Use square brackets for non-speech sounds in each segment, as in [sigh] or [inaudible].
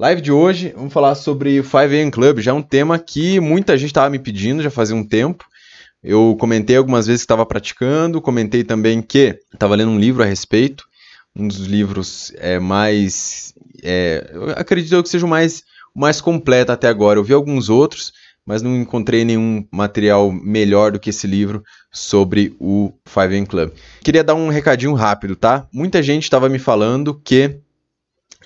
Live de hoje, vamos falar sobre o 5am Club, já é um tema que muita gente estava me pedindo já fazia um tempo. Eu comentei algumas vezes que estava praticando, comentei também que estava lendo um livro a respeito, um dos livros é, mais. É, eu acredito que seja o mais, mais completo até agora. Eu vi alguns outros, mas não encontrei nenhum material melhor do que esse livro sobre o 5am Club. Queria dar um recadinho rápido, tá? Muita gente estava me falando que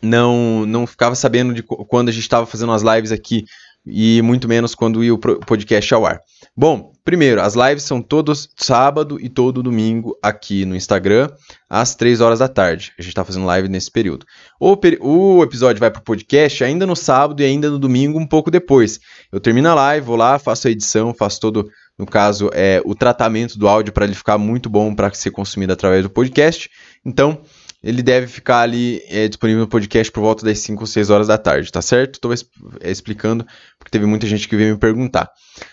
não não ficava sabendo de quando a gente estava fazendo as lives aqui e muito menos quando ia o podcast ao ar. Bom, primeiro, as lives são todos sábado e todo domingo aqui no Instagram, às 3 horas da tarde. A gente está fazendo live nesse período. O, o episódio vai para o podcast ainda no sábado e ainda no domingo, um pouco depois. Eu termino a live, vou lá, faço a edição, faço todo, no caso, é, o tratamento do áudio para ele ficar muito bom para ser consumido através do podcast. Então, ele deve ficar ali é, disponível no podcast por volta das 5 ou 6 horas da tarde, tá certo? Estou é, explicando, porque teve muita gente que veio me perguntar.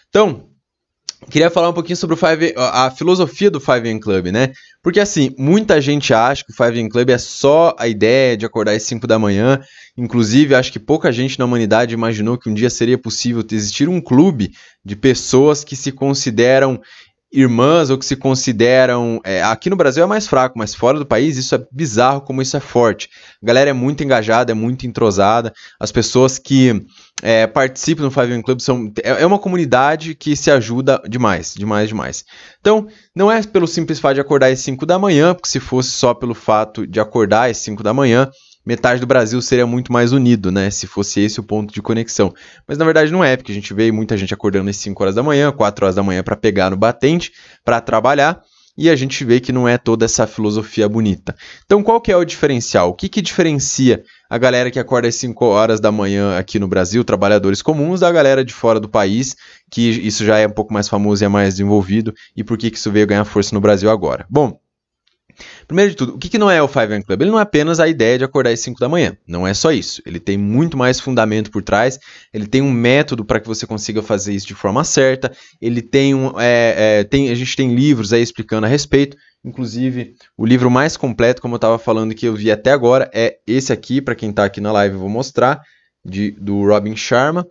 Então, queria falar um pouquinho sobre o Five, a filosofia do 5am Club, né? Porque assim, muita gente acha que o 5am Club é só a ideia de acordar às 5 da manhã. Inclusive, acho que pouca gente na humanidade imaginou que um dia seria possível existir um clube de pessoas que se consideram irmãs ou que se consideram. É, aqui no Brasil é mais fraco, mas fora do país isso é bizarro como isso é forte. A galera é muito engajada, é muito entrosada. As pessoas que é, participam do Five Club são. É, é uma comunidade que se ajuda demais, demais, demais. Então, não é pelo simples fato de acordar às 5 da manhã, porque se fosse só pelo fato de acordar às 5 da manhã, metade do Brasil seria muito mais unido, né? Se fosse esse o ponto de conexão. Mas na verdade não é, porque a gente vê muita gente acordando às 5 horas da manhã, 4 horas da manhã para pegar no batente, para trabalhar, e a gente vê que não é toda essa filosofia bonita. Então qual que é o diferencial? O que, que diferencia a galera que acorda às 5 horas da manhã aqui no Brasil, trabalhadores comuns, da galera de fora do país, que isso já é um pouco mais famoso e é mais desenvolvido, e por que, que isso veio ganhar força no Brasil agora? Bom, Primeiro de tudo, o que, que não é o 5 AM Club? Ele não é apenas a ideia de acordar às 5 da manhã. Não é só isso. Ele tem muito mais fundamento por trás. Ele tem um método para que você consiga fazer isso de forma certa. Ele tem um. É, é, tem, a gente tem livros aí explicando a respeito. Inclusive, o livro mais completo, como eu estava falando, que eu vi até agora, é esse aqui. Para quem está aqui na live, eu vou mostrar. De, do Robin Sharma.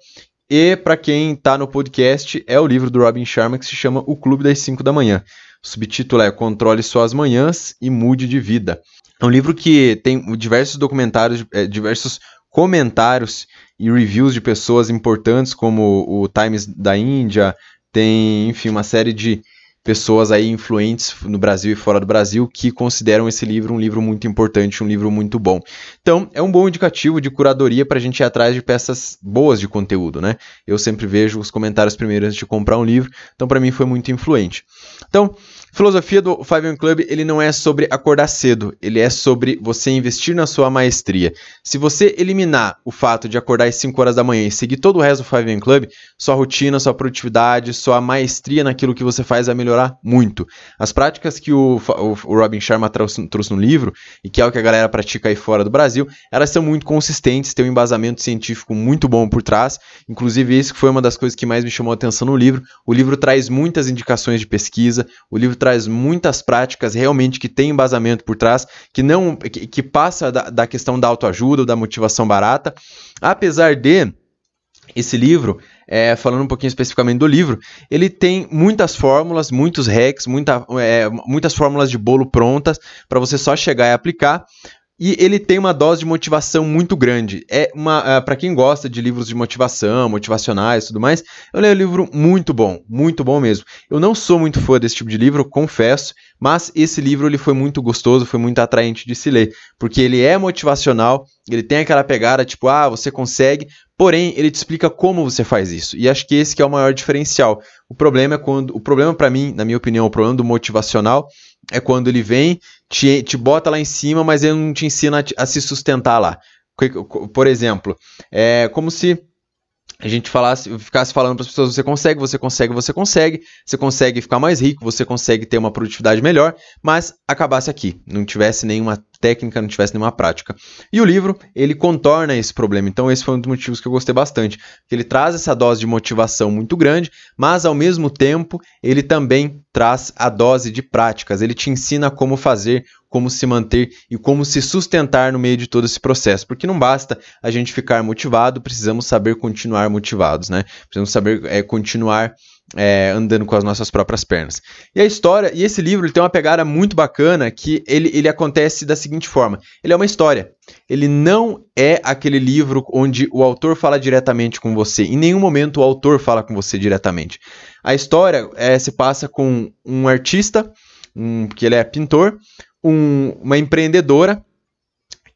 E para quem está no podcast, é o livro do Robin Sharma que se chama O Clube das 5 da Manhã. O subtítulo é Controle Suas Manhãs e Mude de Vida. É um livro que tem diversos documentários, é, diversos comentários e reviews de pessoas importantes, como o Times da Índia, tem, enfim, uma série de pessoas aí influentes no Brasil e fora do Brasil que consideram esse livro um livro muito importante, um livro muito bom. Então, é um bom indicativo de curadoria para a gente ir atrás de peças boas de conteúdo, né? Eu sempre vejo os comentários primeiro antes de comprar um livro, então para mim foi muito influente. Então, filosofia do Five AM Club, ele não é sobre acordar cedo, ele é sobre você investir na sua maestria. Se você eliminar o fato de acordar às 5 horas da manhã e seguir todo o resto do Five AM Club, sua rotina, sua produtividade, sua maestria naquilo que você faz vai melhorar muito. As práticas que o, o, o Robin Sharma trouxe, trouxe, no livro, e que é o que a galera pratica aí fora do Brasil, elas são muito consistentes, têm um embasamento científico muito bom por trás. Inclusive, isso foi uma das coisas que mais me chamou a atenção no livro. O livro traz muitas indicações de pesquisa, o livro traz muitas práticas realmente que tem embasamento por trás, que não que, que passa da, da questão da autoajuda ou da motivação barata. Apesar de esse livro, é, falando um pouquinho especificamente do livro, ele tem muitas fórmulas, muitos hacks, muita, é, muitas fórmulas de bolo prontas para você só chegar e aplicar. E ele tem uma dose de motivação muito grande. É uma, uh, é, para quem gosta de livros de motivação, motivacionais, tudo mais, eu leio um livro muito bom, muito bom mesmo. Eu não sou muito fã desse tipo de livro, confesso, mas esse livro ele foi muito gostoso, foi muito atraente de se ler, porque ele é motivacional, ele tem aquela pegada tipo, ah, você consegue, porém ele te explica como você faz isso. E acho que esse que é o maior diferencial. O problema é quando, o problema para mim, na minha opinião, o problema do motivacional é quando ele vem, te, te bota lá em cima, mas ele não te ensina a, a se sustentar lá. Por exemplo, é como se a gente falasse, ficasse falando para as pessoas: você consegue, você consegue, você consegue, você consegue ficar mais rico, você consegue ter uma produtividade melhor, mas acabasse aqui, não tivesse nenhuma técnica, não tivesse nenhuma prática. E o livro, ele contorna esse problema. Então, esse foi um dos motivos que eu gostei bastante. Ele traz essa dose de motivação muito grande, mas ao mesmo tempo, ele também traz a dose de práticas. Ele te ensina como fazer, como se manter e como se sustentar no meio de todo esse processo. Porque não basta a gente ficar motivado, precisamos saber continuar motivados, né? Precisamos saber é, continuar é, andando com as nossas próprias pernas. E a história, e esse livro tem uma pegada muito bacana que ele, ele acontece da seguinte forma: ele é uma história. Ele não é aquele livro onde o autor fala diretamente com você. Em nenhum momento o autor fala com você diretamente. A história é, se passa com um artista, um, que ele é pintor, um, uma empreendedora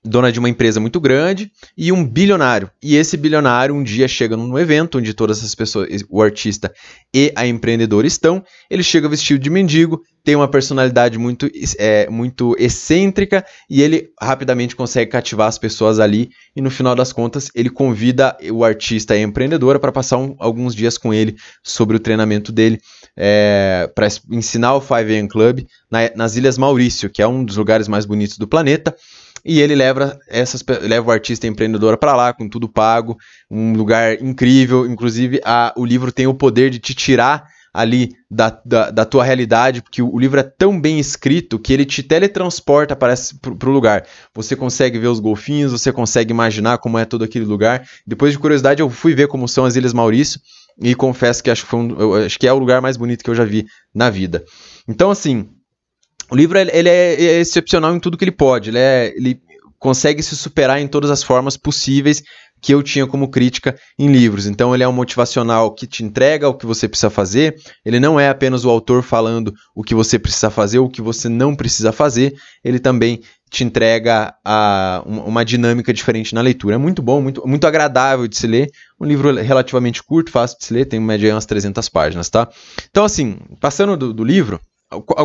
dona de uma empresa muito grande e um bilionário. E esse bilionário um dia chega num evento onde todas essas pessoas, o artista e a empreendedora estão. Ele chega vestido de mendigo, tem uma personalidade muito, é, muito excêntrica e ele rapidamente consegue cativar as pessoas ali. E no final das contas, ele convida o artista e a empreendedora para passar um, alguns dias com ele sobre o treinamento dele, é, para ensinar o 5am Club na, nas Ilhas Maurício, que é um dos lugares mais bonitos do planeta. E ele leva, essas, leva o artista empreendedora para lá, com tudo pago, um lugar incrível. Inclusive, a, o livro tem o poder de te tirar ali da, da, da, tua realidade, porque o, livro é tão bem escrito que ele te teletransporta para o lugar. Você consegue ver os golfinhos, você consegue imaginar como é todo aquele lugar. Depois de curiosidade, eu fui ver como são as Ilhas Maurício e confesso que acho que, um, acho que é o lugar mais bonito que eu já vi na vida. Então, assim, o livro ele é, é excepcional em tudo que ele pode. Ele, é, ele consegue se superar em todas as formas possíveis que eu tinha como crítica em livros. Então ele é um motivacional que te entrega o que você precisa fazer. Ele não é apenas o autor falando o que você precisa fazer, o que você não precisa fazer. Ele também te entrega a, uma dinâmica diferente na leitura. É muito bom, muito, muito agradável de se ler. Um livro relativamente curto, fácil de se ler, tem média umas 300 páginas, tá? Então assim, passando do, do livro,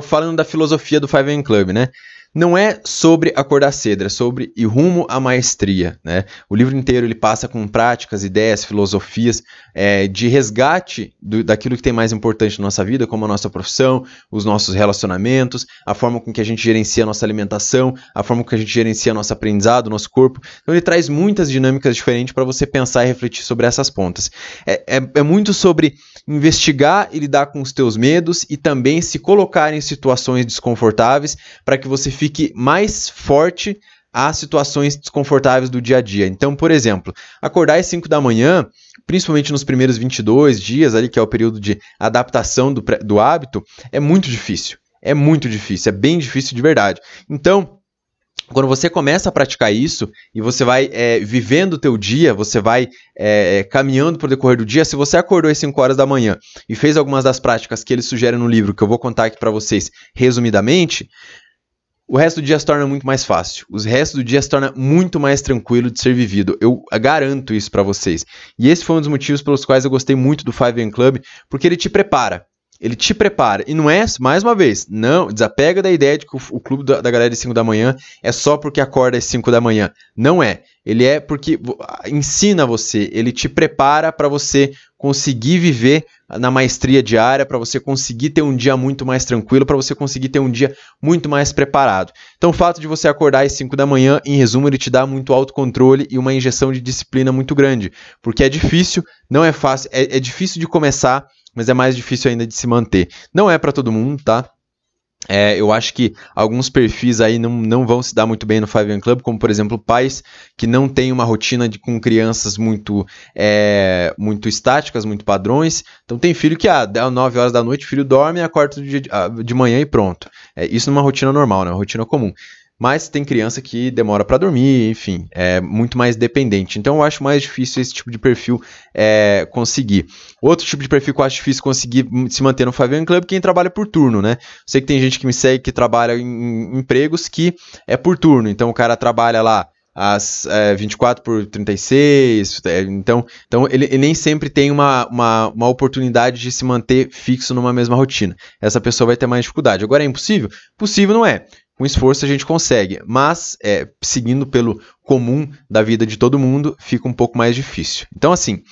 falando da filosofia do Five AM Club, né? Não é sobre acordar cedo, é sobre ir rumo à maestria. Né? O livro inteiro ele passa com práticas, ideias, filosofias é, de resgate do, daquilo que tem mais importante na nossa vida, como a nossa profissão, os nossos relacionamentos, a forma com que a gente gerencia a nossa alimentação, a forma com que a gente gerencia nosso aprendizado, nosso corpo. Então ele traz muitas dinâmicas diferentes para você pensar e refletir sobre essas pontas. É, é, é muito sobre investigar e lidar com os teus medos e também se colocar em situações desconfortáveis para que você fique fique mais forte às situações desconfortáveis do dia a dia. Então, por exemplo, acordar às 5 da manhã, principalmente nos primeiros 22 dias, ali que é o período de adaptação do, do hábito, é muito difícil. É muito difícil, é bem difícil de verdade. Então, quando você começa a praticar isso e você vai é, vivendo o teu dia, você vai é, caminhando por decorrer do dia, se você acordou às 5 horas da manhã e fez algumas das práticas que ele sugere no livro, que eu vou contar aqui para vocês resumidamente, o resto do dia se torna muito mais fácil. O resto do dia se torna muito mais tranquilo de ser vivido. Eu garanto isso para vocês. E esse foi um dos motivos pelos quais eu gostei muito do Five AM Club, porque ele te prepara. Ele te prepara. E não é, mais uma vez, não, desapega da ideia de que o, o clube da, da galera de 5 da manhã é só porque acorda às 5 da manhã. Não é. Ele é porque ensina você, ele te prepara para você conseguir viver na maestria diária, para você conseguir ter um dia muito mais tranquilo, para você conseguir ter um dia muito mais preparado. Então, o fato de você acordar às 5 da manhã, em resumo, ele te dá muito autocontrole e uma injeção de disciplina muito grande, porque é difícil, não é fácil, é, é difícil de começar, mas é mais difícil ainda de se manter. Não é para todo mundo, tá? É, eu acho que alguns perfis aí não, não vão se dar muito bem no Five AM Club, como por exemplo pais que não têm uma rotina de, com crianças muito, é, muito estáticas, muito padrões. Então tem filho que ah, dá 9 horas da noite, o filho dorme, acorda de, de manhã e pronto. É, isso numa rotina normal, né? uma rotina comum. Mas tem criança que demora para dormir, enfim, é muito mais dependente. Então eu acho mais difícil esse tipo de perfil é, conseguir. Outro tipo de perfil que eu acho difícil conseguir se manter no Five Club quem trabalha por turno, né? Sei que tem gente que me segue que trabalha em empregos que é por turno. Então o cara trabalha lá às é, 24 por 36, é, então, então ele, ele, nem sempre tem uma, uma, uma oportunidade de se manter fixo numa mesma rotina. Essa pessoa vai ter mais dificuldade. Agora é impossível? Possível não é com esforço a gente consegue, mas é, seguindo pelo comum da vida de todo mundo, fica um pouco mais difícil. Então, assim,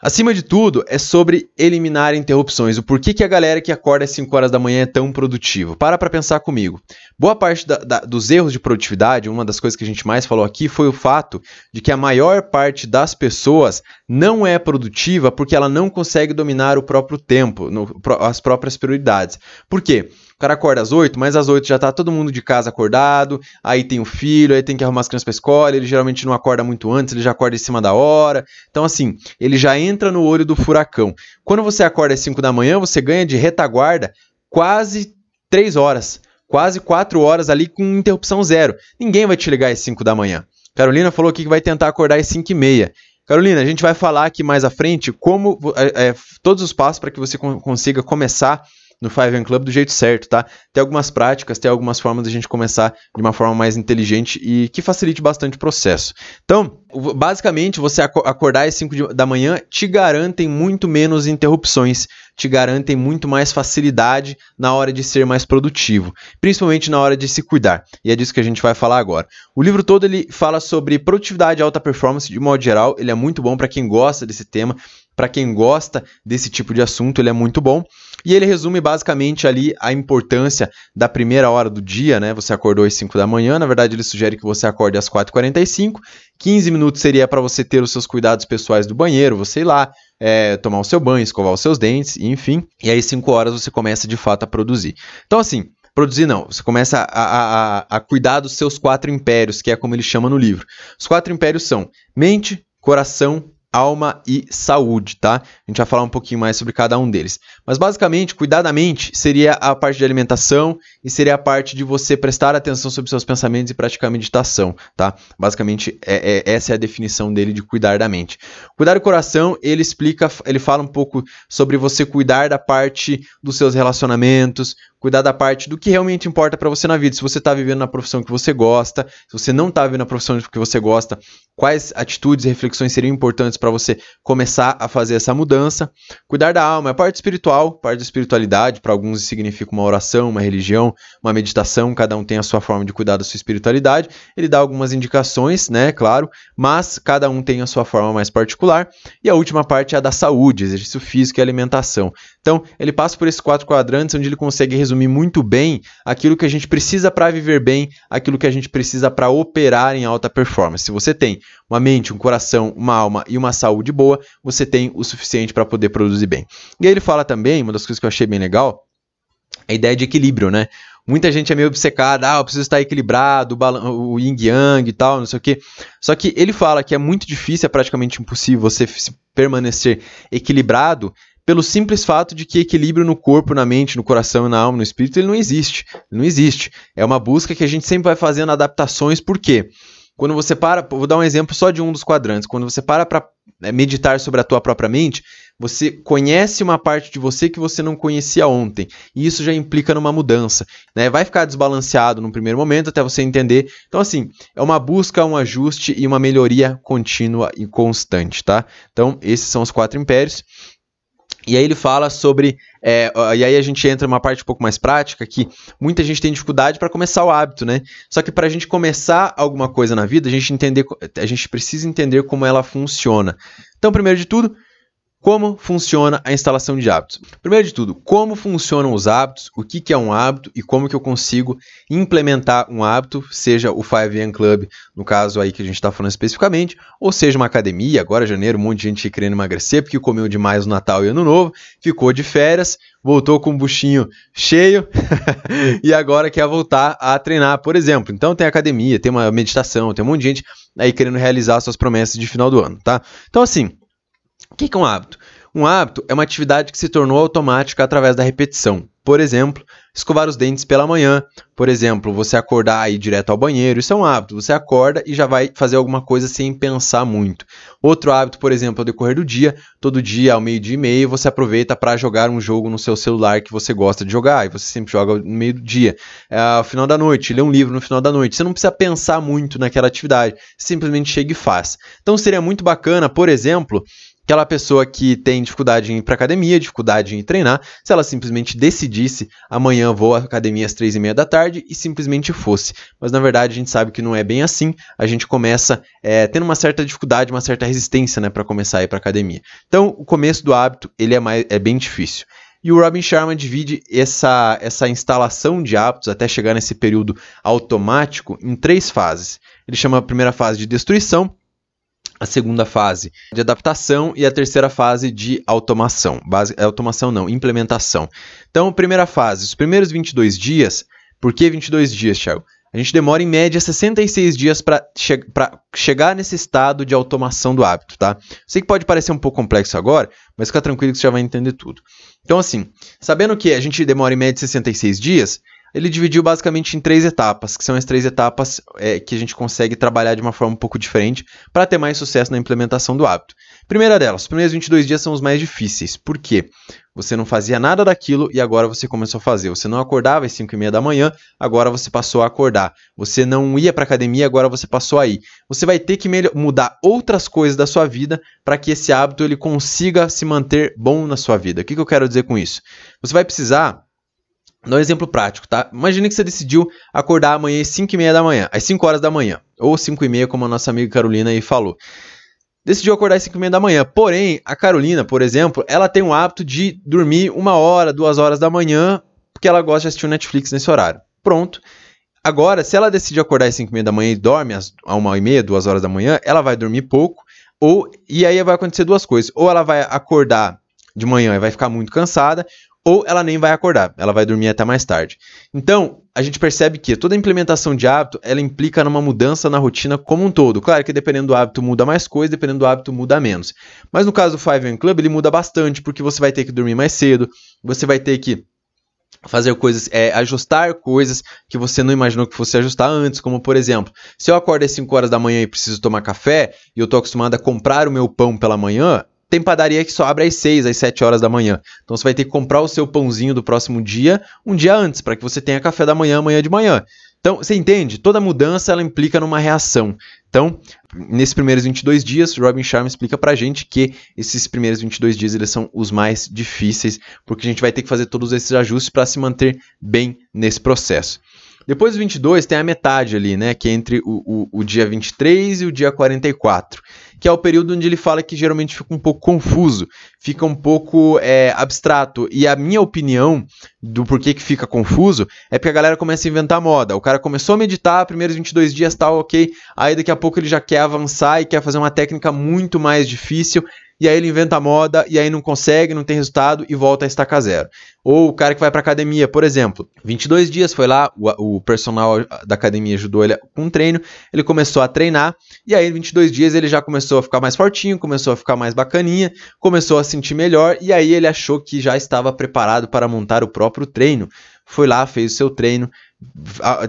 Acima de tudo, é sobre eliminar interrupções. O porquê que a galera que acorda às 5 horas da manhã é tão produtivo. Para para pensar comigo. Boa parte da, da, dos erros de produtividade, uma das coisas que a gente mais falou aqui, foi o fato de que a maior parte das pessoas não é produtiva porque ela não consegue dominar o próprio tempo, no, as próprias prioridades. Por quê? O cara acorda às 8, mas às 8 já tá todo mundo de casa acordado, aí tem o filho, aí tem que arrumar as crianças pra escola, ele geralmente não acorda muito antes, ele já acorda em cima da hora. Então, assim, ele já entra no olho do furacão. Quando você acorda às 5 da manhã, você ganha de retaguarda quase 3 horas. Quase 4 horas ali com interrupção zero. Ninguém vai te ligar às 5 da manhã. Carolina falou aqui que vai tentar acordar às 5 e meia. Carolina, a gente vai falar aqui mais à frente como é, é, todos os passos para que você consiga começar no Five M Club do jeito certo, tá? Tem algumas práticas, tem algumas formas de a gente começar de uma forma mais inteligente e que facilite bastante o processo. Então, basicamente, você acordar às 5 da manhã te garantem muito menos interrupções, te garantem muito mais facilidade na hora de ser mais produtivo, principalmente na hora de se cuidar. E é disso que a gente vai falar agora. O livro todo ele fala sobre produtividade e alta performance de modo geral, ele é muito bom para quem gosta desse tema, para quem gosta desse tipo de assunto, ele é muito bom. E ele resume basicamente ali a importância da primeira hora do dia, né? Você acordou às 5 da manhã, na verdade ele sugere que você acorde às 4h45. 15 minutos seria para você ter os seus cuidados pessoais do banheiro, você ir lá, é, tomar o seu banho, escovar os seus dentes, enfim. E aí 5 horas você começa de fato a produzir. Então assim, produzir não, você começa a, a, a cuidar dos seus quatro impérios, que é como ele chama no livro. Os quatro impérios são mente, coração, alma e saúde, tá? A gente vai falar um pouquinho mais sobre cada um deles. Mas basicamente, cuidar da mente seria a parte de alimentação e seria a parte de você prestar atenção sobre seus pensamentos e praticar meditação, tá? Basicamente, é, é, essa é a definição dele de cuidar da mente. Cuidar do coração, ele explica, ele fala um pouco sobre você cuidar da parte dos seus relacionamentos, cuidar da parte do que realmente importa para você na vida. Se você está vivendo na profissão que você gosta, se você não está vivendo na profissão que você gosta, quais atitudes e reflexões seriam importantes para você começar a fazer essa mudança. Cuidar da alma é a parte espiritual, parte da espiritualidade, para alguns significa uma oração, uma religião, uma meditação, cada um tem a sua forma de cuidar da sua espiritualidade. Ele dá algumas indicações, né, claro, mas cada um tem a sua forma mais particular. E a última parte é a da saúde, exercício físico e alimentação. Então, ele passa por esses quatro quadrantes onde ele consegue resumir muito bem aquilo que a gente precisa para viver bem, aquilo que a gente precisa para operar em alta performance. Se você tem uma mente, um coração, uma alma e uma saúde boa, você tem o suficiente para poder produzir bem. E aí ele fala também, uma das coisas que eu achei bem legal, a ideia de equilíbrio, né? Muita gente é meio obcecada, ah, eu preciso estar equilibrado, o yin yang e tal, não sei o quê. Só que ele fala que é muito difícil, é praticamente impossível você permanecer equilibrado pelo simples fato de que equilíbrio no corpo, na mente, no coração, na alma, no espírito, ele não existe. Ele não existe. É uma busca que a gente sempre vai fazendo adaptações, por quê? Quando você para, vou dar um exemplo só de um dos quadrantes. Quando você para para né, meditar sobre a tua própria mente, você conhece uma parte de você que você não conhecia ontem. E isso já implica numa mudança. Né? Vai ficar desbalanceado no primeiro momento até você entender. Então, assim, é uma busca, um ajuste e uma melhoria contínua e constante, tá? Então, esses são os quatro impérios. E aí ele fala sobre. É, e aí a gente entra numa parte um pouco mais prática que muita gente tem dificuldade para começar o hábito, né? Só que para a gente começar alguma coisa na vida, a gente entender, a gente precisa entender como ela funciona. Então, primeiro de tudo, como funciona a instalação de hábitos? Primeiro de tudo, como funcionam os hábitos, o que, é um hábito e como que eu consigo implementar um hábito, seja o 5am Club, no caso aí que a gente está falando especificamente, ou seja uma academia, agora janeiro um monte de gente querendo emagrecer porque comeu demais no Natal e Ano Novo, ficou de férias, voltou com o buchinho cheio [laughs] e agora quer voltar a treinar, por exemplo. Então tem academia, tem uma meditação, tem um monte de gente aí querendo realizar suas promessas de final do ano, tá? Então assim, o que é um hábito? Um hábito é uma atividade que se tornou automática através da repetição. Por exemplo, escovar os dentes pela manhã. Por exemplo, você acordar e ir direto ao banheiro. Isso é um hábito. Você acorda e já vai fazer alguma coisa sem pensar muito. Outro hábito, por exemplo, ao decorrer do dia. Todo dia, ao meio-dia e meio, você aproveita para jogar um jogo no seu celular que você gosta de jogar. E você sempre joga no meio do dia. É, ao final da noite, lê um livro no final da noite. Você não precisa pensar muito naquela atividade. Simplesmente chega e faz. Então seria muito bacana, por exemplo, Aquela pessoa que tem dificuldade em ir para academia, dificuldade em treinar, se ela simplesmente decidisse amanhã vou à academia às três e meia da tarde e simplesmente fosse. Mas na verdade a gente sabe que não é bem assim. A gente começa é, tendo uma certa dificuldade, uma certa resistência, né, para começar a ir para academia. Então o começo do hábito ele é, mais, é bem difícil. E o Robin Sharma divide essa, essa instalação de hábitos até chegar nesse período automático em três fases. Ele chama a primeira fase de destruição, a segunda fase de adaptação e a terceira fase de automação. Base, é automação não, implementação. Então, primeira fase, os primeiros 22 dias. Por que 22 dias, Thiago? A gente demora em média 66 dias para che chegar nesse estado de automação do hábito, tá? Sei que pode parecer um pouco complexo agora, mas fica tranquilo que você já vai entender tudo. Então, assim, sabendo que a gente demora em média 66 dias, ele dividiu basicamente em três etapas, que são as três etapas é, que a gente consegue trabalhar de uma forma um pouco diferente para ter mais sucesso na implementação do hábito. Primeira delas, os primeiros 22 dias são os mais difíceis. Por quê? Você não fazia nada daquilo e agora você começou a fazer. Você não acordava às 5 e meia da manhã, agora você passou a acordar. Você não ia para academia, agora você passou a ir. Você vai ter que mudar outras coisas da sua vida para que esse hábito ele consiga se manter bom na sua vida. O que, que eu quero dizer com isso? Você vai precisar Dá um exemplo prático, tá? Imagine que você decidiu acordar amanhã às 5 e meia da manhã, às 5 horas da manhã, ou 5 e meia, como a nossa amiga Carolina aí falou. Decidiu acordar às 5 e meia da manhã, porém, a Carolina, por exemplo, ela tem o hábito de dormir uma hora, duas horas da manhã, porque ela gosta de assistir o Netflix nesse horário. Pronto. Agora, se ela decide acordar às 5 e meia da manhã e dorme às 1 e meia, 2 horas da manhã, ela vai dormir pouco, ou e aí vai acontecer duas coisas. Ou ela vai acordar de manhã e vai ficar muito cansada, ou ela nem vai acordar, ela vai dormir até mais tarde. Então, a gente percebe que toda implementação de hábito, ela implica numa mudança na rotina como um todo. Claro que dependendo do hábito muda mais coisa, dependendo do hábito muda menos. Mas no caso do 5 AM Club, ele muda bastante, porque você vai ter que dormir mais cedo, você vai ter que fazer coisas, é, ajustar coisas que você não imaginou que fosse ajustar antes, como por exemplo, se eu acordo às 5 horas da manhã e preciso tomar café, e eu estou acostumado a comprar o meu pão pela manhã, tem padaria que só abre às 6, às 7 horas da manhã. Então você vai ter que comprar o seu pãozinho do próximo dia um dia antes, para que você tenha café da manhã amanhã de manhã. Então, você entende? Toda mudança ela implica numa reação. Então, nesses primeiros 22 dias, Robin Sharma explica pra gente que esses primeiros 22 dias eles são os mais difíceis, porque a gente vai ter que fazer todos esses ajustes para se manter bem nesse processo. Depois do 22 tem a metade ali, né, que é entre o, o, o dia 23 e o dia 44 que é o período onde ele fala que geralmente fica um pouco confuso, fica um pouco é, abstrato. E a minha opinião do porquê que fica confuso é porque a galera começa a inventar moda. O cara começou a meditar, primeiros 22 dias tal, ok, aí daqui a pouco ele já quer avançar e quer fazer uma técnica muito mais difícil e aí ele inventa a moda, e aí não consegue, não tem resultado e volta a estacar zero. Ou o cara que vai para academia, por exemplo, 22 dias foi lá, o, o personal da academia ajudou ele com um treino, ele começou a treinar, e aí em 22 dias ele já começou a ficar mais fortinho, começou a ficar mais bacaninha, começou a sentir melhor, e aí ele achou que já estava preparado para montar o próprio treino. Foi lá, fez o seu treino,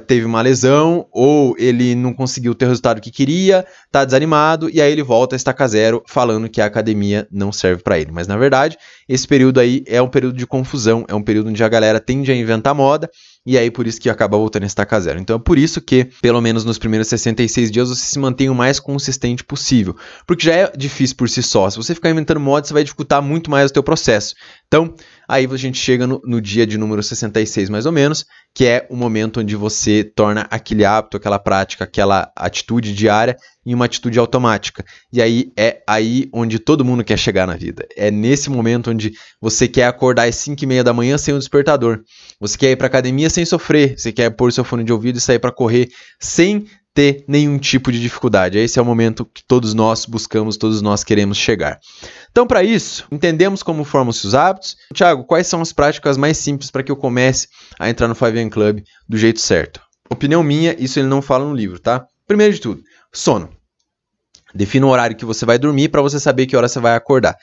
teve uma lesão ou ele não conseguiu ter o resultado que queria, tá desanimado e aí ele volta a estaca zero falando que a academia não serve para ele. Mas na verdade, esse período aí é um período de confusão, é um período onde a galera tende a inventar moda e aí por isso que acaba voltando a estaca zero. Então é por isso que, pelo menos nos primeiros 66 dias, você se mantém o mais consistente possível, porque já é difícil por si só. Se você ficar inventando moda, você vai dificultar muito mais o teu processo. Então, aí a gente chega no, no dia de número 66 mais ou menos, que é o momento onde você torna aquele hábito, aquela prática, aquela atitude diária em uma atitude automática. E aí é aí onde todo mundo quer chegar na vida. É nesse momento onde você quer acordar às 5 e meia da manhã sem o um despertador. Você quer ir para academia sem sofrer. Você quer pôr seu fone de ouvido e sair para correr sem ter nenhum tipo de dificuldade. Esse é o momento que todos nós buscamos, todos nós queremos chegar. Então, para isso, entendemos como formam-se os hábitos. Tiago, quais são as práticas mais simples para que eu comece a entrar no 5 Club do jeito certo? Opinião minha, isso ele não fala no livro, tá? Primeiro de tudo, sono. Defina o horário que você vai dormir para você saber que hora você vai acordar.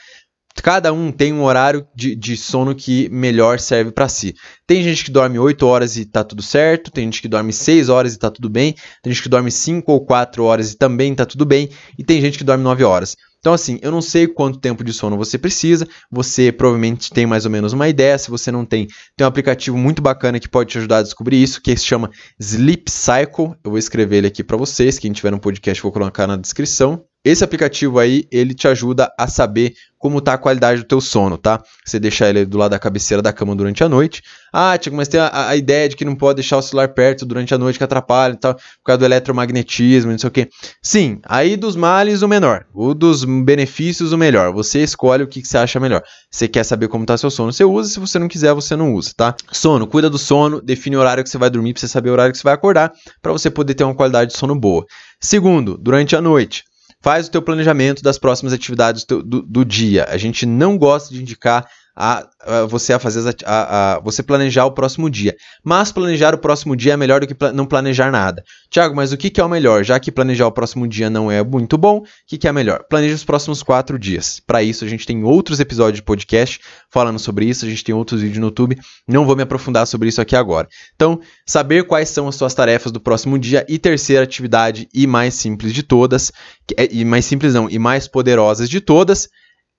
Cada um tem um horário de, de sono que melhor serve para si. Tem gente que dorme 8 horas e tá tudo certo, tem gente que dorme 6 horas e tá tudo bem, tem gente que dorme 5 ou 4 horas e também tá tudo bem, e tem gente que dorme 9 horas. Então, assim, eu não sei quanto tempo de sono você precisa, você provavelmente tem mais ou menos uma ideia. Se você não tem, tem um aplicativo muito bacana que pode te ajudar a descobrir isso, que se chama Sleep Cycle. Eu vou escrever ele aqui para vocês. Quem tiver no podcast, vou colocar na descrição. Esse aplicativo aí, ele te ajuda a saber como tá a qualidade do teu sono, tá? Você deixar ele do lado da cabeceira da cama durante a noite. Ah, Tiago, mas tem a, a, ideia de que não pode deixar o celular perto durante a noite que atrapalha e tal, por causa do eletromagnetismo, não sei o quê. Sim, aí dos males o menor, o dos benefícios o melhor. Você escolhe o que, que você acha melhor. Você quer saber como tá seu sono, você usa, se você não quiser, você não usa, tá? Sono, cuida do sono, define o horário que você vai dormir para você saber o horário que você vai acordar, para você poder ter uma qualidade de sono boa. Segundo, durante a noite faz o teu planejamento das próximas atividades do, do, do dia. A gente não gosta de indicar a, a você a fazer a, a, você planejar o próximo dia. Mas planejar o próximo dia é melhor do que não planejar nada. Tiago, mas o que, que, é o melhor? Já que planejar o próximo dia não é muito bom, o que, que é melhor? Planeje os próximos quatro dias. Para isso, a gente tem outros episódios de podcast falando sobre isso, a gente tem outros vídeos no YouTube. Não vou me aprofundar sobre isso aqui agora. Então, saber quais são as suas tarefas do próximo dia e terceira atividade e mais simples de todas, é, e mais simples não, e mais poderosas de todas,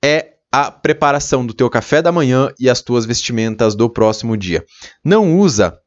é a preparação do teu café da manhã e as tuas vestimentas do próximo dia. Não usa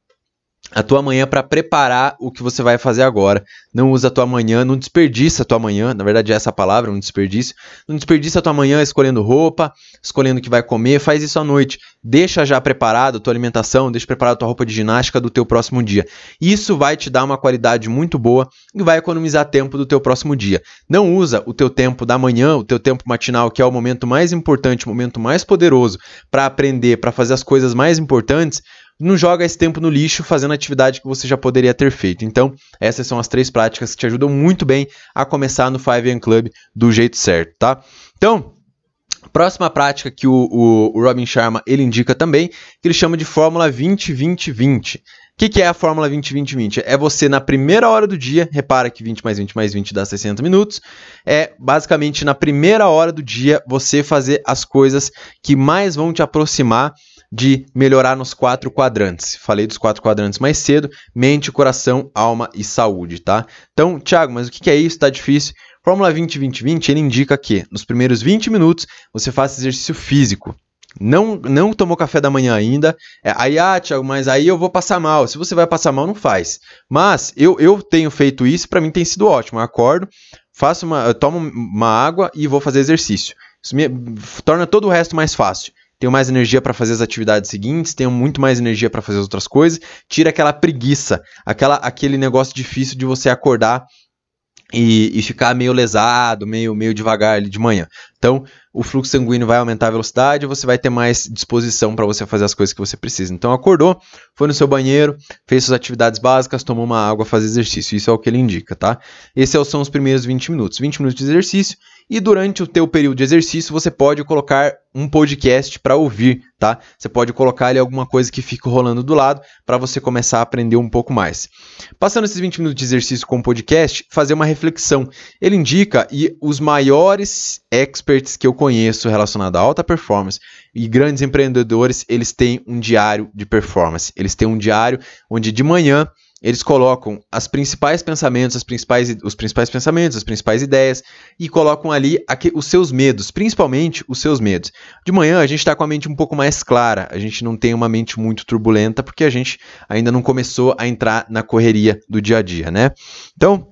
a tua manhã para preparar o que você vai fazer agora. Não usa a tua manhã, não desperdiça a tua manhã, na verdade é essa palavra, um desperdício. Não desperdiça a tua manhã escolhendo roupa, escolhendo o que vai comer, faz isso à noite. Deixa já preparado a tua alimentação, deixa preparado a tua roupa de ginástica do teu próximo dia. Isso vai te dar uma qualidade muito boa e vai economizar tempo do teu próximo dia. Não usa o teu tempo da manhã, o teu tempo matinal, que é o momento mais importante, o momento mais poderoso para aprender, para fazer as coisas mais importantes, não joga esse tempo no lixo fazendo atividade que você já poderia ter feito. Então, essas são as três práticas que te ajudam muito bem a começar no 5am Club do jeito certo, tá? Então, próxima prática que o, o, o, Robin Sharma ele indica também, que ele chama de Fórmula 20-20-20. O que, que é a Fórmula 20-20-20? É você na primeira hora do dia, repara que 20 mais 20 mais 20 dá 60 minutos, é basicamente na primeira hora do dia você fazer as coisas que mais vão te aproximar de melhorar nos quatro quadrantes. Falei dos quatro quadrantes mais cedo: mente, coração, alma e saúde, tá? Então, Thiago, mas o que é isso? Está difícil. Fórmula 20-20-20 ele indica que nos primeiros 20 minutos você faça exercício físico. Não, não tomou café da manhã ainda. É, aí, ah, Thiago, mas aí eu vou passar mal. Se você vai passar mal, não faz. Mas eu, eu tenho feito isso, para mim tem sido ótimo. Eu acordo, faço uma, tomo uma água e vou fazer exercício. Isso me torna todo o resto mais fácil tenho mais energia para fazer as atividades seguintes, tenho muito mais energia para fazer as outras coisas, tira aquela preguiça, aquela, aquele negócio difícil de você acordar e, e ficar meio lesado, meio, meio devagar ali de manhã. Então, o fluxo sanguíneo vai aumentar a velocidade, você vai ter mais disposição para você fazer as coisas que você precisa. Então, acordou, foi no seu banheiro, fez suas atividades básicas, tomou uma água, faz exercício. Isso é o que ele indica, tá? Esses são os primeiros 20 minutos. 20 minutos de exercício e durante o teu período de exercício, você pode colocar um podcast para ouvir, tá? Você pode colocar ali alguma coisa que fique rolando do lado para você começar a aprender um pouco mais. Passando esses 20 minutos de exercício com o podcast, fazer uma reflexão. Ele indica e os maiores experts que eu conheço relacionado à alta performance e grandes empreendedores, eles têm um diário de performance. Eles têm um diário onde de manhã eles colocam as principais pensamentos, as principais, os principais pensamentos, as principais ideias e colocam ali aqui, os seus medos, principalmente os seus medos. De manhã a gente está com a mente um pouco mais clara, a gente não tem uma mente muito turbulenta porque a gente ainda não começou a entrar na correria do dia a dia, né? Então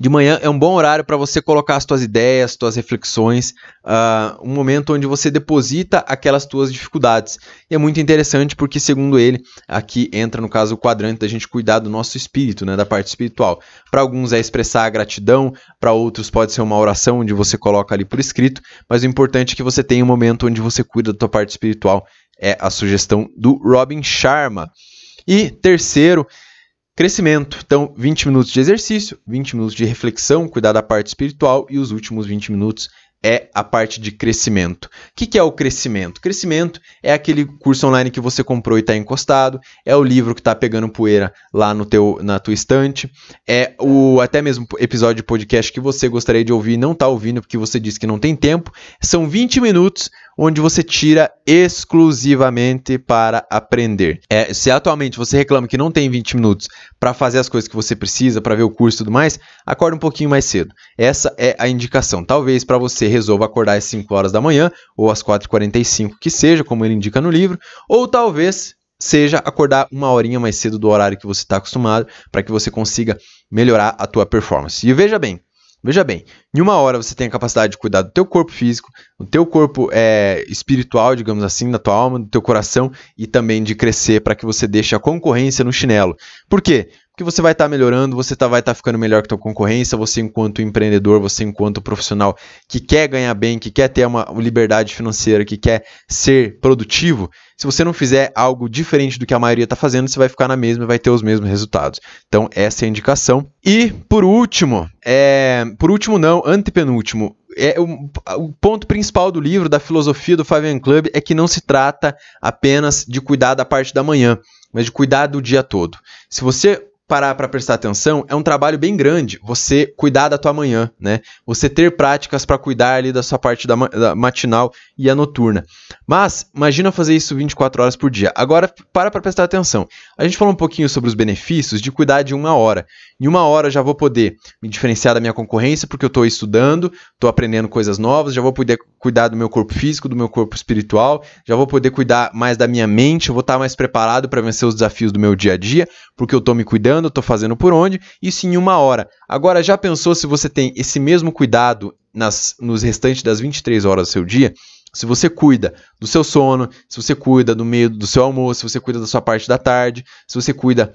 de manhã é um bom horário para você colocar as tuas ideias, tuas reflexões, uh, um momento onde você deposita aquelas tuas dificuldades. E é muito interessante porque, segundo ele, aqui entra no caso o quadrante da gente cuidar do nosso espírito, né, da parte espiritual. Para alguns é expressar a gratidão, para outros pode ser uma oração onde você coloca ali por escrito, mas o importante é que você tenha um momento onde você cuida da tua parte espiritual. É a sugestão do Robin Sharma. E terceiro, Crescimento. Então, 20 minutos de exercício, 20 minutos de reflexão, cuidar da parte espiritual e os últimos 20 minutos é a parte de crescimento. O que, que é o crescimento? Crescimento é aquele curso online que você comprou e está encostado, é o livro que está pegando poeira lá no teu, na tua estante, é o até mesmo episódio de podcast que você gostaria de ouvir e não está ouvindo porque você disse que não tem tempo. São 20 minutos onde você tira exclusivamente para aprender. É, se atualmente você reclama que não tem 20 minutos para fazer as coisas que você precisa, para ver o curso e tudo mais, acorda um pouquinho mais cedo. Essa é a indicação. Talvez para você resolva acordar às 5 horas da manhã ou às 4h45, que seja, como ele indica no livro, ou talvez seja acordar uma horinha mais cedo do horário que você está acostumado, para que você consiga melhorar a tua performance. E veja bem, Veja bem, em uma hora você tem a capacidade de cuidar do teu corpo físico, do teu corpo é, espiritual, digamos assim, da tua alma, do teu coração e também de crescer para que você deixe a concorrência no chinelo. Por quê? Porque você vai estar tá melhorando, você tá, vai estar tá ficando melhor que a tua concorrência, você enquanto empreendedor, você enquanto profissional que quer ganhar bem, que quer ter uma liberdade financeira, que quer ser produtivo, se você não fizer algo diferente do que a maioria está fazendo, você vai ficar na mesma e vai ter os mesmos resultados. Então, essa é a indicação. E, por último, é... por último não, antepenúltimo, é o, o, ponto principal do livro, da filosofia do AM Club, é que não se trata apenas de cuidar da parte da manhã, mas de cuidar do dia todo. Se você parar para prestar atenção, é um trabalho bem grande você cuidar da tua manhã, né? Você ter práticas para cuidar ali da sua parte da, da, matinal e a noturna. Mas imagina fazer isso 24 horas por dia. Agora para para prestar atenção. A gente falou um pouquinho sobre os benefícios de cuidar de uma hora. Em uma hora já vou poder me diferenciar da minha concorrência porque eu estou estudando, estou aprendendo coisas novas, já vou poder cuidar do meu corpo físico, do meu corpo espiritual, já vou poder cuidar mais da minha mente, eu vou estar mais preparado para vencer os desafios do meu dia a dia, porque eu estou me cuidando, estou fazendo por onde, isso em uma hora. Agora, já pensou se você tem esse mesmo cuidado nas, nos restantes das 23 horas do seu dia? Se você cuida do seu sono, se você cuida do meio do seu almoço, se você cuida da sua parte da tarde, se você cuida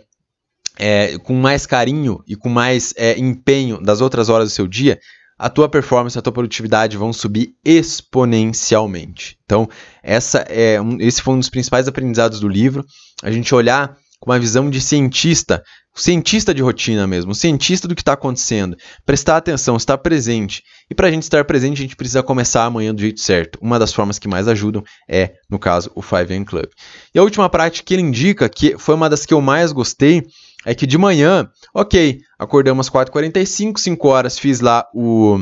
é, com mais carinho e com mais é, empenho das outras horas do seu dia, a tua performance, a tua produtividade vão subir exponencialmente. Então, essa é um, esse foi um dos principais aprendizados do livro. A gente olhar com uma visão de cientista, cientista de rotina mesmo, cientista do que está acontecendo, prestar atenção, estar presente. E para a gente estar presente, a gente precisa começar amanhã do jeito certo. Uma das formas que mais ajudam é, no caso, o 5am Club. E a última prática que ele indica, que foi uma das que eu mais gostei, é que de manhã, ok, acordamos às 4h45, 5 horas fiz lá o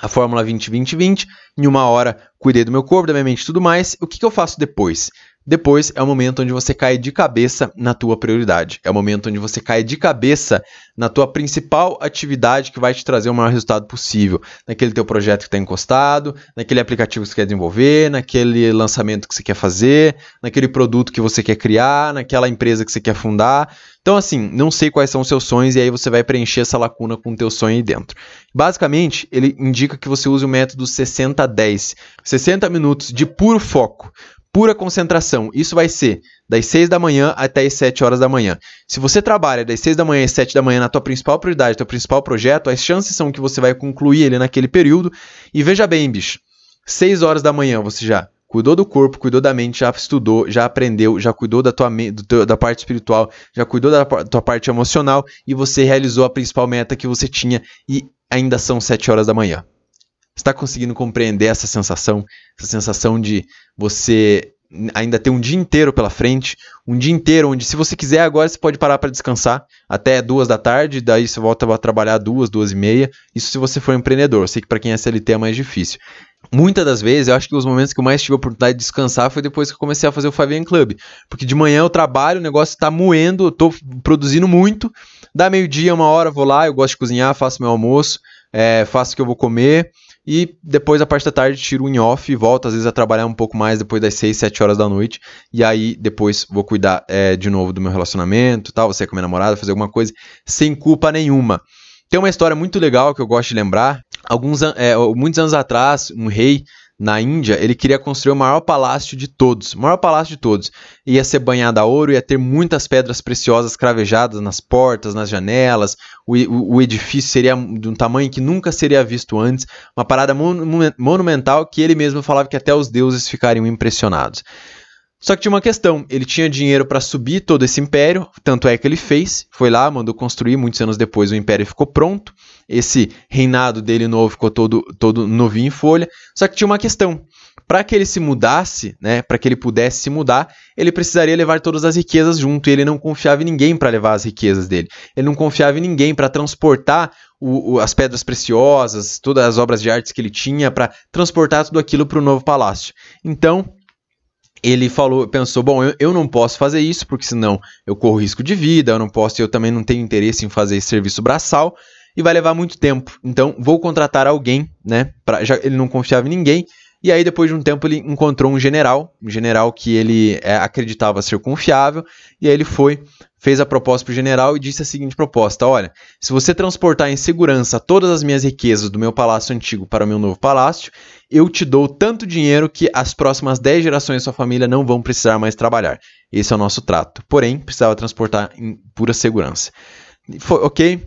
a fórmula 20-20-20, em uma hora cuidei do meu corpo, da minha mente e tudo mais. O que, que eu faço depois? Depois é o momento onde você cai de cabeça na tua prioridade. É o momento onde você cai de cabeça na tua principal atividade que vai te trazer o maior resultado possível. Naquele teu projeto que está encostado, naquele aplicativo que você quer desenvolver, naquele lançamento que você quer fazer, naquele produto que você quer criar, naquela empresa que você quer fundar. Então, assim, não sei quais são os seus sonhos e aí você vai preencher essa lacuna com o teu sonho aí dentro. Basicamente, ele indica que você use o método 60-10. 60 minutos de puro foco pura concentração. Isso vai ser das 6 da manhã até as 7 horas da manhã. Se você trabalha das 6 da manhã às 7 da manhã na tua principal prioridade, teu principal projeto, as chances são que você vai concluir ele naquele período. E veja bem, bicho, 6 horas da manhã você já cuidou do corpo, cuidou da mente, já estudou, já aprendeu, já cuidou da tua teu, da parte espiritual, já cuidou da tua parte emocional e você realizou a principal meta que você tinha e ainda são 7 horas da manhã está conseguindo compreender essa sensação, essa sensação de você ainda ter um dia inteiro pela frente, um dia inteiro onde se você quiser agora você pode parar para descansar até duas da tarde, daí você volta a trabalhar duas, duas e meia. Isso se você for empreendedor. Eu sei que para quem é CLT é mais difícil. Muitas das vezes, eu acho que os momentos que eu mais tive a oportunidade de descansar foi depois que eu comecei a fazer o 5 Club. Porque de manhã eu trabalho, o negócio está moendo, eu estou produzindo muito. Dá meio-dia, uma hora, vou lá, eu gosto de cozinhar, faço meu almoço, é, faço o que eu vou comer e depois, a parte da tarde, tiro em off e volto, às vezes, a trabalhar um pouco mais depois das 6, 7 horas da noite. E aí, depois, vou cuidar é, de novo do meu relacionamento, tal, você com minha namorada, fazer alguma coisa, sem culpa nenhuma. Tem uma história muito legal que eu gosto de lembrar. Alguns, é, muitos anos atrás, um rei na Índia, ele queria construir o maior palácio de todos, o maior palácio de todos. Ia ser banhado a ouro, ia ter muitas pedras preciosas cravejadas nas portas, nas janelas, o, o, o edifício seria de um tamanho que nunca seria visto antes, uma parada mon monumental que ele mesmo falava que até os deuses ficariam impressionados. Só que tinha uma questão, ele tinha dinheiro para subir todo esse império, tanto é que ele fez, foi lá, mandou construir, muitos anos depois o império ficou pronto, esse reinado dele novo ficou todo, todo novinho em folha, só que tinha uma questão, para que ele se mudasse, né, para que ele pudesse se mudar, ele precisaria levar todas as riquezas junto, e ele não confiava em ninguém para levar as riquezas dele, ele não confiava em ninguém para transportar o, o, as pedras preciosas, todas as obras de artes que ele tinha, para transportar tudo aquilo para o novo palácio. Então, ele falou, pensou, bom, eu, eu não posso fazer isso, porque senão eu corro risco de vida, eu não posso, eu também não tenho interesse em fazer esse serviço braçal e vai levar muito tempo. Então, vou contratar alguém, né? Pra, já, ele não confiava em ninguém, E aí, depois de um tempo, ele encontrou um general, um general que ele é, acreditava ser confiável, e aí ele foi, fez a proposta para o general e disse a seguinte proposta: Olha, se você transportar em segurança todas as minhas riquezas do meu palácio antigo para o meu novo palácio, eu te dou tanto dinheiro que as próximas 10 gerações da sua família não vão precisar mais trabalhar. Esse é o nosso trato. Porém, precisava transportar em pura segurança. Foi, ok,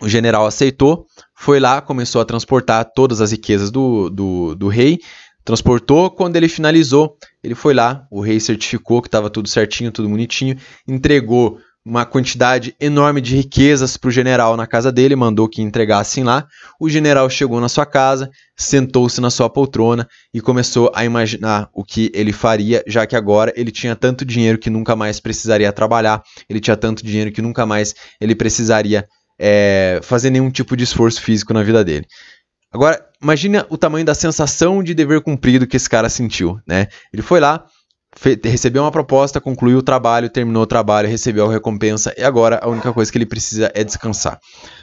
o general aceitou, foi lá, começou a transportar todas as riquezas do, do, do rei, transportou. Quando ele finalizou, ele foi lá, o rei certificou que estava tudo certinho, tudo bonitinho, entregou uma quantidade enorme de riquezas para o general na casa dele, mandou que entregassem lá. O general chegou na sua casa, sentou-se na sua poltrona e começou a imaginar o que ele faria, já que agora ele tinha tanto dinheiro que nunca mais precisaria trabalhar, ele tinha tanto dinheiro que nunca mais ele precisaria é, fazer nenhum tipo de esforço físico na vida dele. Agora, imagina o tamanho da sensação de dever cumprido que esse cara sentiu, né? Ele foi lá, recebeu uma proposta, concluiu o trabalho, terminou o trabalho, recebeu a recompensa e agora a única coisa que ele precisa é descansar.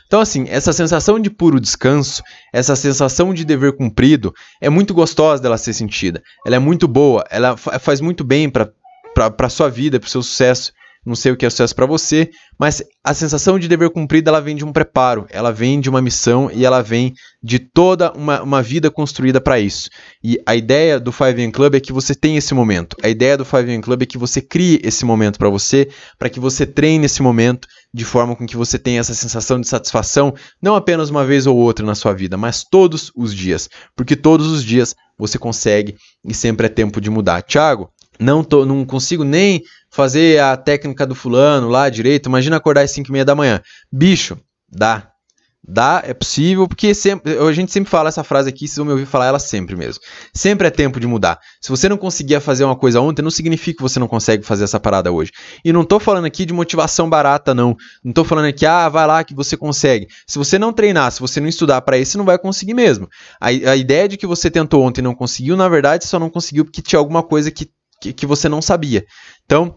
Então, assim, essa sensação de puro descanso, essa sensação de dever cumprido, é muito gostosa dela ser sentida. Ela é muito boa, ela faz muito bem para a sua vida, para o seu sucesso não sei o que é sucesso para você, mas a sensação de dever cumprido ela vem de um preparo, ela vem de uma missão e ela vem de toda uma, uma vida construída para isso. E a ideia do 5am Club é que você tenha esse momento. A ideia do 5am Club é que você crie esse momento para você, para que você treine esse momento de forma com que você tenha essa sensação de satisfação, não apenas uma vez ou outra na sua vida, mas todos os dias, porque todos os dias você consegue e sempre é tempo de mudar. Tiago, não, tô, não consigo nem fazer a técnica do fulano lá direito. Imagina acordar às 5 e meia da manhã. Bicho, dá. Dá, é possível, porque sempre, a gente sempre fala essa frase aqui, vocês vão me ouvir falar ela sempre mesmo. Sempre é tempo de mudar. Se você não conseguia fazer uma coisa ontem, não significa que você não consegue fazer essa parada hoje. E não tô falando aqui de motivação barata, não. Não tô falando aqui, ah, vai lá que você consegue. Se você não treinar, se você não estudar para isso, não vai conseguir mesmo. A, a ideia de que você tentou ontem e não conseguiu, na verdade, só não conseguiu porque tinha alguma coisa que que, você não sabia. Então,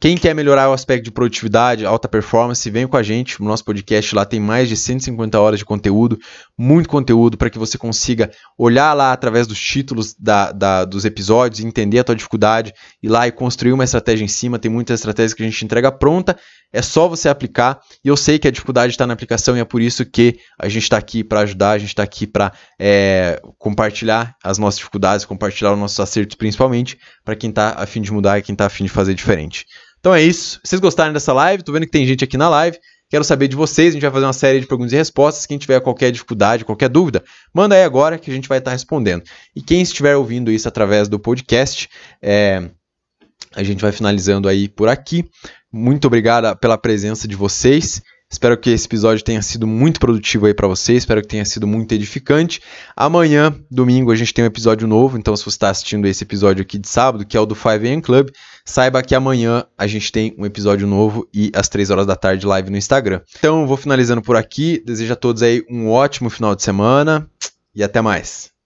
quem quer melhorar o aspecto de produtividade, alta performance, vem com a gente. O nosso podcast lá tem mais de 150 horas de conteúdo, muito conteúdo para que você consiga olhar lá através dos títulos da, da, dos episódios, entender a tua dificuldade, ir lá e construir uma estratégia em cima. Tem muitas estratégias que a gente entrega pronta, é só você aplicar. E eu sei que a dificuldade está na aplicação e é por isso que a gente está aqui para ajudar, a gente está aqui para é, compartilhar as nossas dificuldades, compartilhar os nossos acertos, principalmente para quem está afim de mudar e quem está afim de fazer diferente. Então é isso. Vocês gostaram dessa live? Tô vendo que tem gente aqui na live. Quero saber de vocês. A gente vai fazer uma série de perguntas e respostas. Quem tiver qualquer dificuldade, qualquer dúvida, manda aí agora que a gente vai estar respondendo. E quem estiver ouvindo isso através do podcast, é, a gente vai finalizando aí por aqui. Muito obrigado pela presença de vocês. Espero que esse episódio tenha sido muito produtivo aí para você, espero que tenha sido muito edificante. Amanhã, domingo, a gente tem um episódio novo, então se você está assistindo esse episódio aqui de sábado, que é o do 5am Club, saiba que amanhã a gente tem um episódio novo e às 3 horas da tarde live no Instagram. Então, vou finalizando por aqui, desejo a todos aí um ótimo final de semana e até mais.